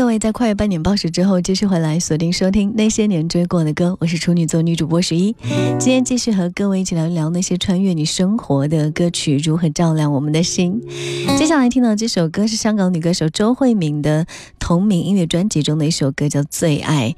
各位在跨越半点报时之后继续回来锁定收听那些年追过的歌，我是处女座女主播十一，今天继续和各位一起聊一聊那些穿越你生活的歌曲如何照亮我们的心。接下来听到这首歌是香港女歌手周慧敏的同名音乐专辑中的一首歌，叫《最爱》。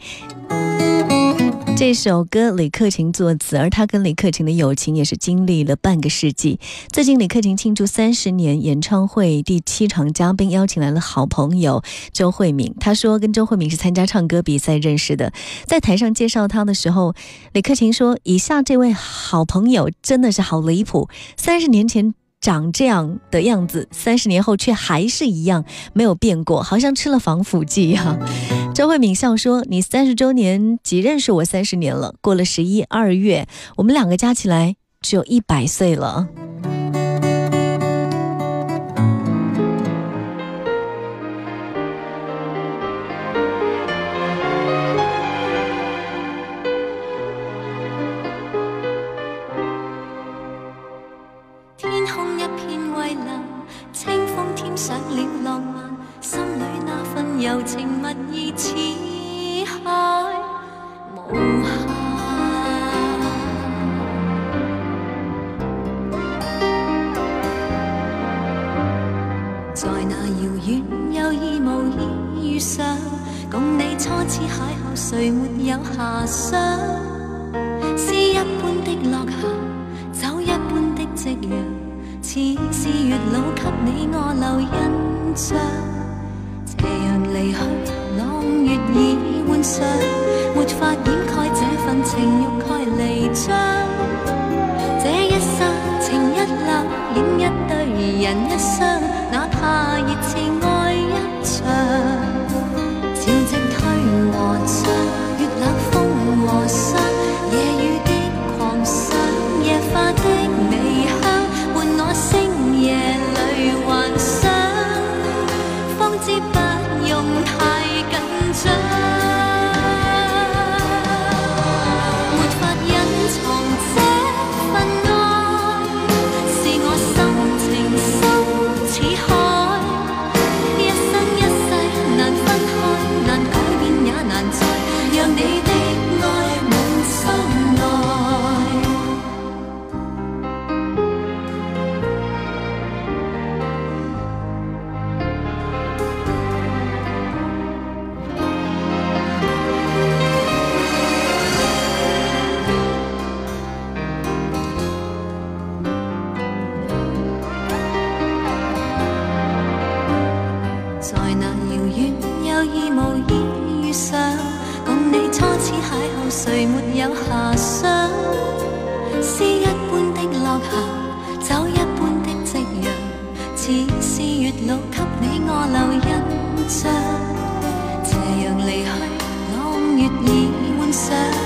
这首歌李克勤作词，而他跟李克勤的友情也是经历了半个世纪。最近李克勤庆祝三十年演唱会第七场嘉宾邀请来了好朋友周慧敏。他说跟周慧敏是参加唱歌比赛认识的，在台上介绍他的时候，李克勤说：“以下这位好朋友真的是好离谱，三十年前。”长这样的样子，三十年后却还是一样没有变过，好像吃了防腐剂一样。周慧敏笑说：“你三十周年即认识我三十年了，过了十一二月，我们两个加起来只有一百岁了。”天空一片蔚蓝，清风添上了浪漫，心里那份柔情蜜意似海无限。在那遥遠有意無意遇上，共你初次邂逅，誰沒有遐想？詩一般的落霞，酒一般的夕陽，似是月老給你我留印象。没法掩盖这份情欲盖弥彰。inside.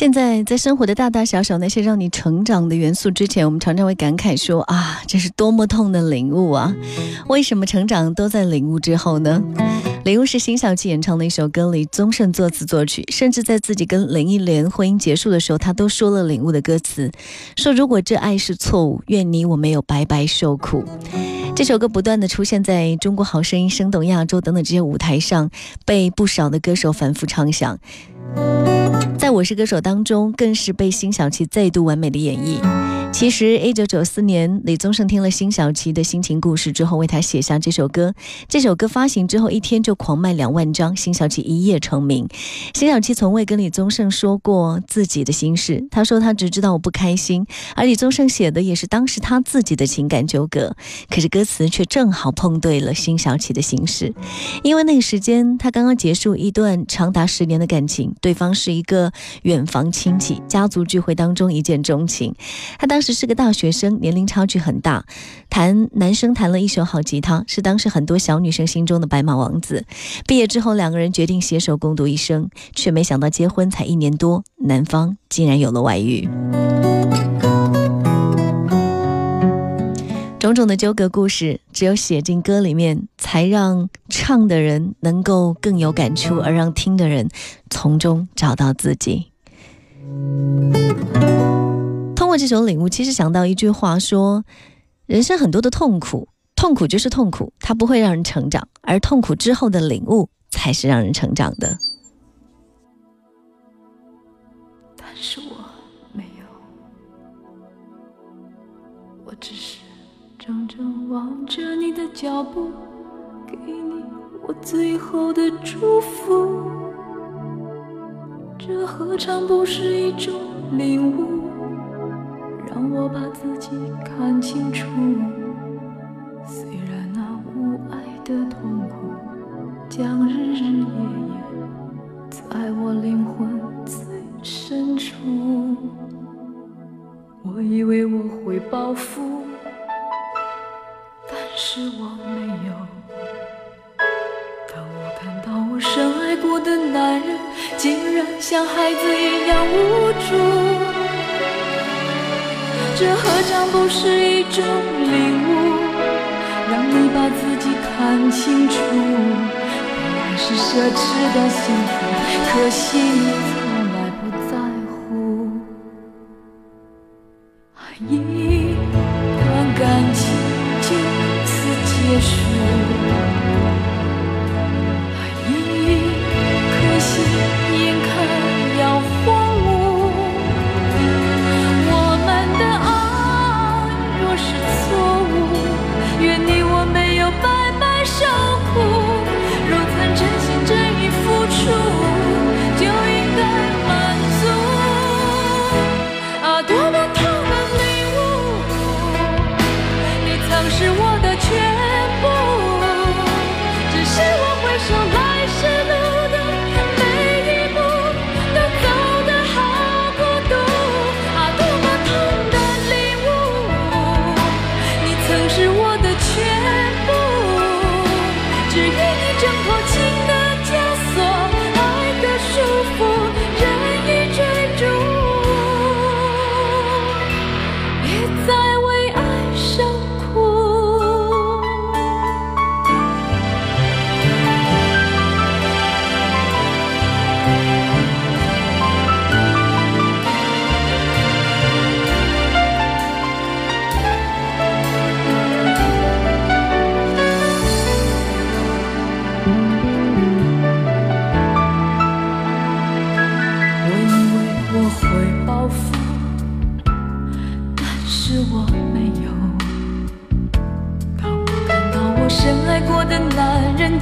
现在在生活的大大小小那些让你成长的元素之前，我们常常会感慨说啊，这是多么痛的领悟啊！为什么成长都在领悟之后呢？领悟是辛晓琪演唱的一首歌，李宗盛作词作曲，甚至在自己跟林忆莲婚姻结束的时候，他都说了领悟的歌词，说如果这爱是错误，愿你我没有白白受苦。这首歌不断的出现在中国好声音、声动亚洲等等这些舞台上，被不少的歌手反复唱响。在我是歌手当中，更是被辛晓琪再度完美的演绎。其实，一九九四年，李宗盛听了辛晓琪的心情故事之后，为他写下这首歌。这首歌发行之后，一天就狂卖两万张，辛晓琪一夜成名。辛晓琪从未跟李宗盛说过自己的心事，他说他只知道我不开心，而李宗盛写的也是当时他自己的情感纠葛。可是歌词却正好碰对了辛晓琪的心事，因为那个时间他刚刚结束一段长达十年的感情，对方是一个远房亲戚，家族聚会当中一见钟情，他当。时是个大学生，年龄差距很大。弹男生弹了一手好吉他，是当时很多小女生心中的白马王子。毕业之后，两个人决定携手共度一生，却没想到结婚才一年多，男方竟然有了外遇。种种的纠葛故事，只有写进歌里面，才让唱的人能够更有感触，而让听的人从中找到自己。通过这首领悟，其实想到一句话说：人生很多的痛苦，痛苦就是痛苦，它不会让人成长，而痛苦之后的领悟才是让人成长的。但是怔怔望着你的脚步，给你我最后的祝福。这何尝不是一种领悟？让我把自己看清楚，幸福，可惜你从来不在乎。一段感情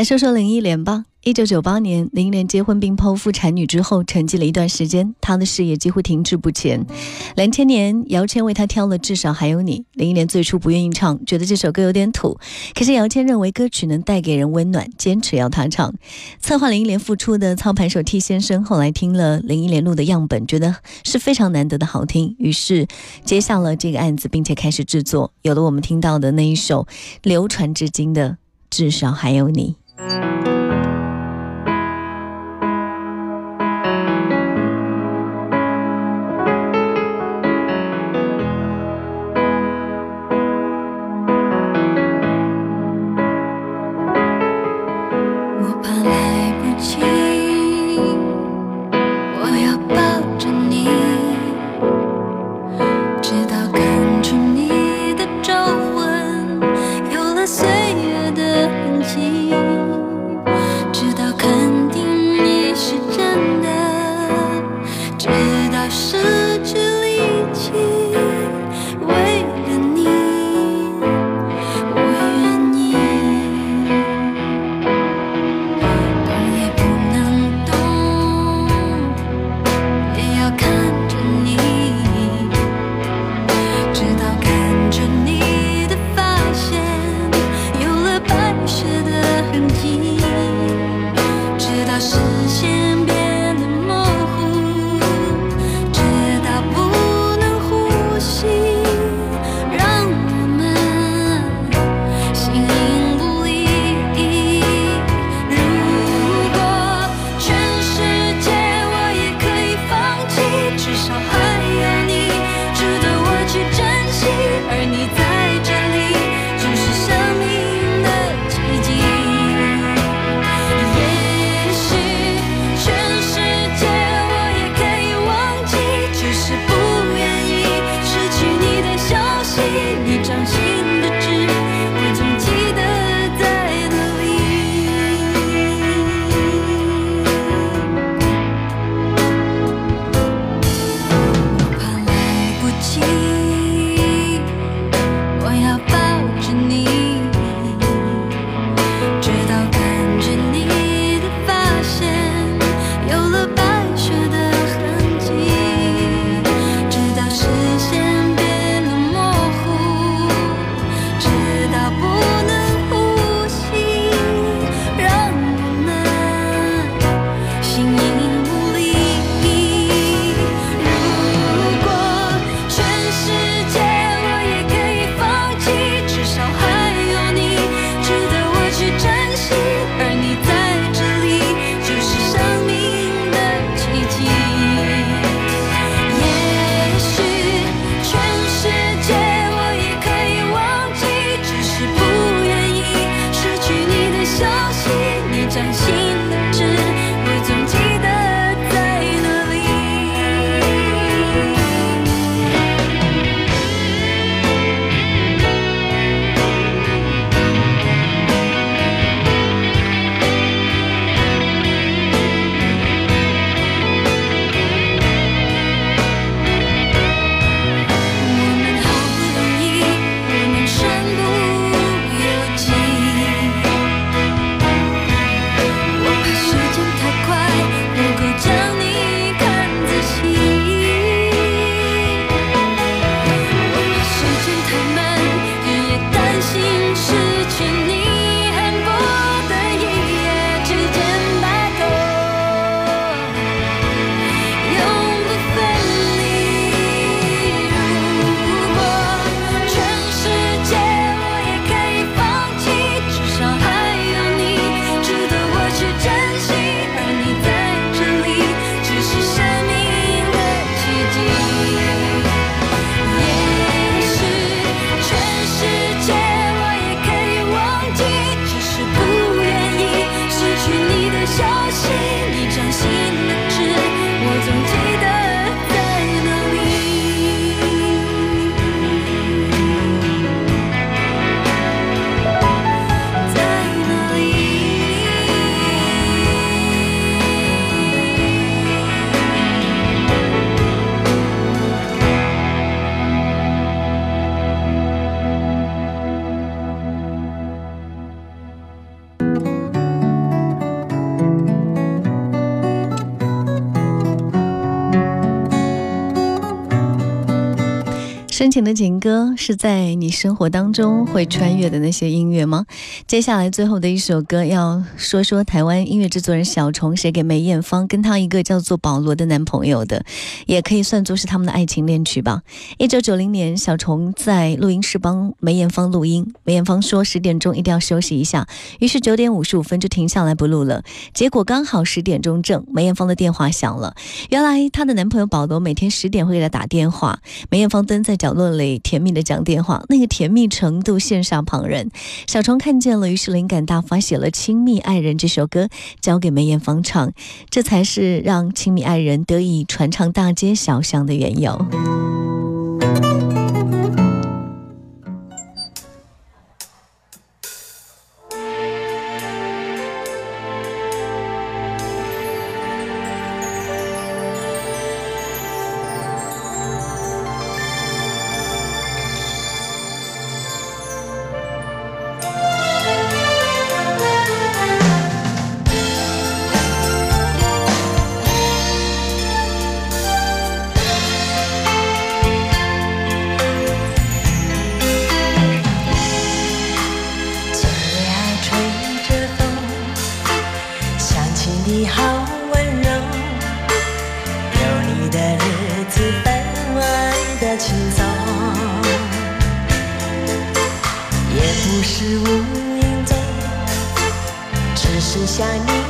来说说林忆莲吧。一九九八年，林忆莲结婚并剖腹产女之后，沉寂了一段时间，她的事业几乎停滞不前。两千年，姚谦为她挑了《至少还有你》，林忆莲最初不愿意唱，觉得这首歌有点土。可是姚谦认为歌曲能带给人温暖，坚持要她唱。策划林忆莲复出的操盘手 T 先生后来听了林忆莲录的样本，觉得是非常难得的好听，于是接下了这个案子，并且开始制作，有了我们听到的那一首流传至今的《至少还有你》。Mm-hmm. 世界深情的情歌是在你生活当中会穿越的那些音乐吗？接下来最后的一首歌要说说台湾音乐制作人小虫写给梅艳芳跟她一个叫做保罗的男朋友的，也可以算作是他们的爱情恋曲吧。一九九零年，小虫在录音室帮梅艳芳录音，梅艳芳说十点钟一定要休息一下，于是九点五十五分就停下来不录了。结果刚好十点钟正，梅艳芳的电话响了，原来她的男朋友保罗每天十点会给她打电话，梅艳芳蹲在角落里甜蜜的讲电话，那个甜蜜程度羡煞旁人。小虫看见了，于是灵感大发，写了《亲密爱人》这首歌，交给梅艳芳唱，这才是让《亲密爱人》得以传唱大街小巷的缘由。是想你。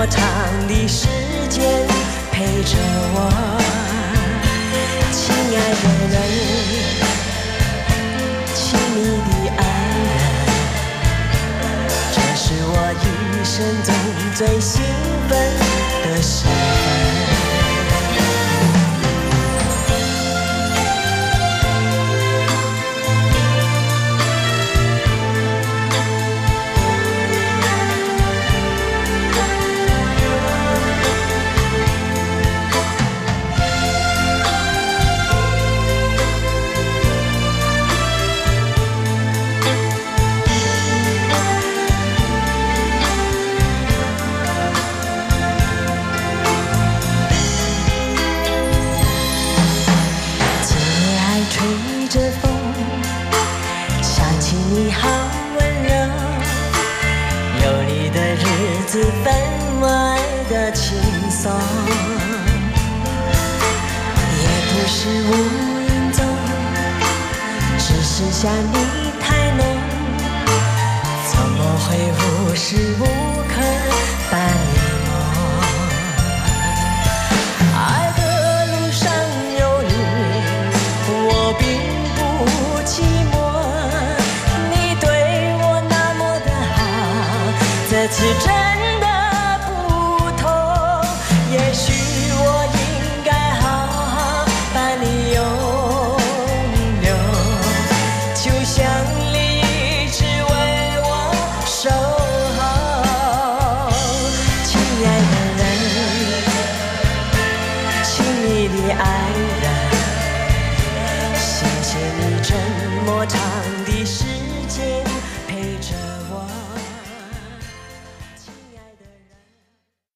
多长的时间陪着我亲爱的人亲密的爱人这是我一生中最兴奋的时分